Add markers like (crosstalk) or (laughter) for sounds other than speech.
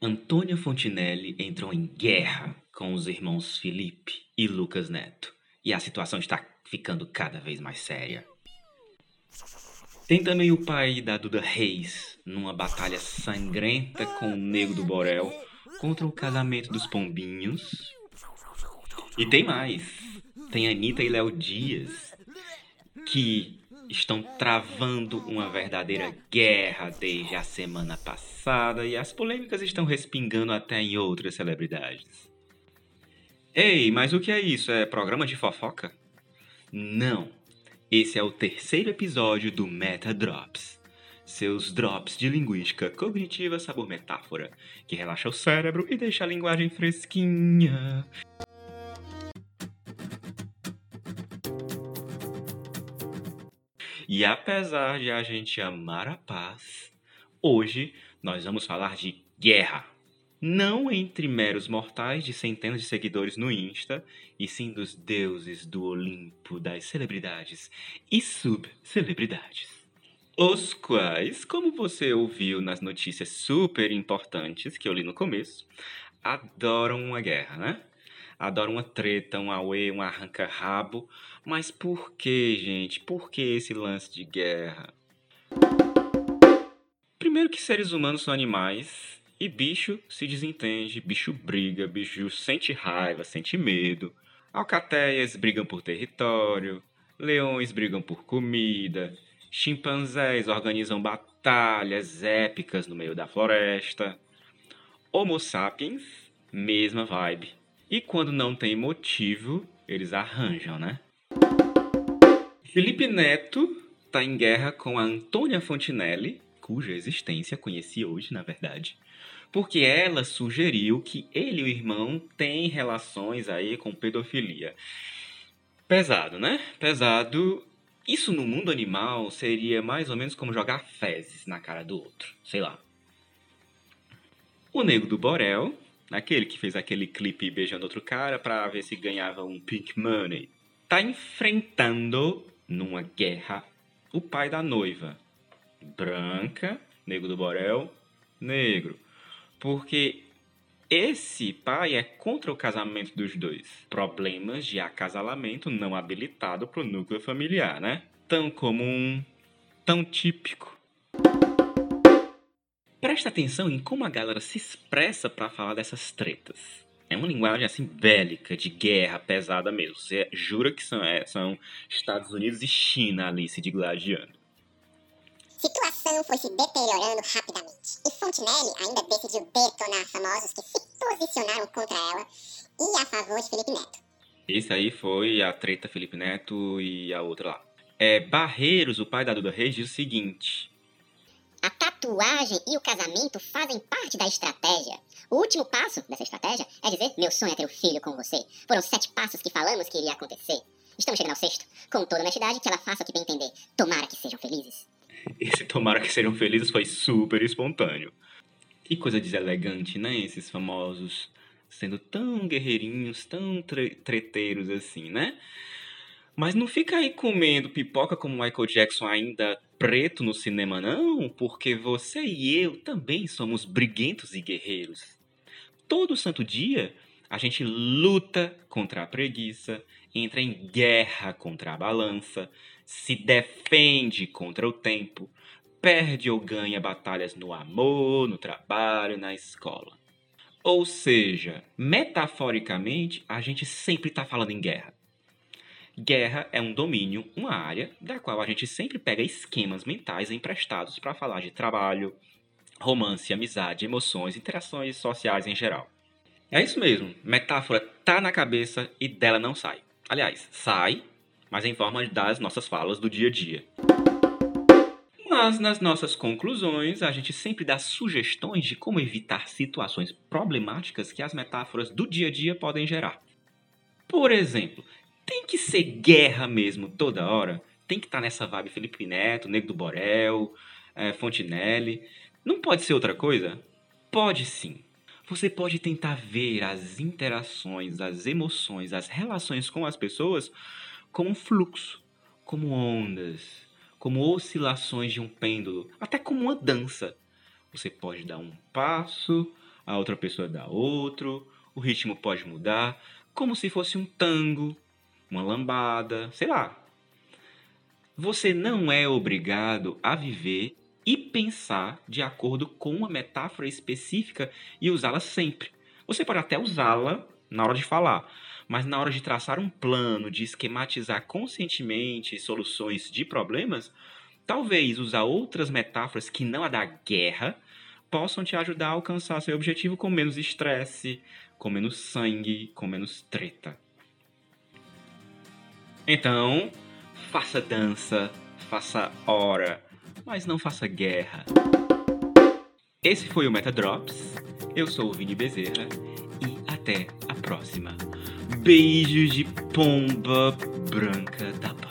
Antônia Fontinelli entrou em guerra com os irmãos Felipe e Lucas Neto. E a situação está ficando cada vez mais séria. Tem também o pai da Duda Reis, numa batalha sangrenta com o Nego do Borel contra o casamento dos pombinhos. E tem mais. Tem Anitta e Léo Dias, que estão travando uma verdadeira guerra desde a semana passada e as polêmicas estão respingando até em outras celebridades. Ei, mas o que é isso? É programa de fofoca? Não. Esse é o terceiro episódio do Meta Drops. Seus drops de linguística cognitiva sabor metáfora, que relaxa o cérebro e deixa a linguagem fresquinha. E apesar de a gente amar a paz, hoje nós vamos falar de guerra. Não entre meros mortais de centenas de seguidores no Insta, e sim dos deuses do Olimpo, das celebridades e subcelebridades. Os quais, como você ouviu nas notícias super importantes que eu li no começo, adoram uma guerra, né? Adoram uma treta, um auê, um arranca-rabo. Mas por que, gente? Por que esse lance de guerra? Primeiro que seres humanos são animais e bicho se desentende, bicho briga, bicho sente raiva, sente medo. Alcateias brigam por território, leões brigam por comida, chimpanzés organizam batalhas épicas no meio da floresta. Homo sapiens, mesma vibe. E quando não tem motivo, eles arranjam, né? Felipe Neto está em guerra com a Antônia Fontinelli, cuja existência conheci hoje, na verdade, porque ela sugeriu que ele e o irmão têm relações aí com pedofilia. Pesado, né? Pesado. Isso no mundo animal seria mais ou menos como jogar fezes na cara do outro, sei lá. O Nego do Borel Aquele que fez aquele clipe beijando outro cara pra ver se ganhava um pink money. Tá enfrentando, numa guerra, o pai da noiva. Branca, negro do Borel, negro. Porque esse pai é contra o casamento dos dois. Problemas de acasalamento não habilitado pro núcleo familiar, né? Tão comum, tão típico. Presta atenção em como a galera se expressa para falar dessas tretas. É uma linguagem assim bélica, de guerra pesada mesmo. Você jura que são, é, são Estados Unidos e China ali se digladiando. Situação foi se deteriorando rapidamente. E Fontenelle ainda decidiu detonar famosos que se posicionaram contra ela e a favor de Felipe Neto. Isso aí foi a treta Felipe Neto e a outra lá. É, Barreiros, o pai da Duda Reis, diz o seguinte: tatuagem e o casamento fazem parte da estratégia. O último passo dessa estratégia é dizer: meu sonho é ter um filho com você. Foram sete passos que falamos que iria acontecer. Estamos chegando ao sexto. Com toda honestidade, que ela faça o que bem entender. Tomara que sejam felizes. (laughs) Esse tomara que sejam felizes foi super espontâneo. Que coisa deselegante, né? Esses famosos sendo tão guerreirinhos, tão tre treteiros assim, né? Mas não fica aí comendo pipoca como Michael Jackson ainda preto no cinema, não, porque você e eu também somos briguentos e guerreiros. Todo santo dia a gente luta contra a preguiça, entra em guerra contra a balança, se defende contra o tempo, perde ou ganha batalhas no amor, no trabalho, na escola. Ou seja, metaforicamente, a gente sempre está falando em guerra. Guerra é um domínio, uma área, da qual a gente sempre pega esquemas mentais emprestados para falar de trabalho, romance, amizade, emoções, interações sociais em geral. É isso mesmo, metáfora tá na cabeça e dela não sai. Aliás, sai, mas em forma das nossas falas do dia a dia. Mas nas nossas conclusões, a gente sempre dá sugestões de como evitar situações problemáticas que as metáforas do dia a dia podem gerar. Por exemplo, tem que ser guerra mesmo toda hora. Tem que estar tá nessa vibe Felipe Neto, Nego do Borel, é, Fontinelli. Não pode ser outra coisa? Pode sim. Você pode tentar ver as interações, as emoções, as relações com as pessoas como fluxo, como ondas, como oscilações de um pêndulo, até como uma dança. Você pode dar um passo, a outra pessoa dá outro, o ritmo pode mudar, como se fosse um tango, uma lambada, sei lá. Você não é obrigado a viver e pensar de acordo com uma metáfora específica e usá-la sempre. Você pode até usá-la na hora de falar, mas na hora de traçar um plano, de esquematizar conscientemente soluções de problemas, talvez usar outras metáforas que não a da guerra possam te ajudar a alcançar seu objetivo com menos estresse, com menos sangue, com menos treta. Então, faça dança, faça hora, mas não faça guerra. Esse foi o Meta Drops. Eu sou o Vini Bezerra e até a próxima. Beijo de pomba branca da.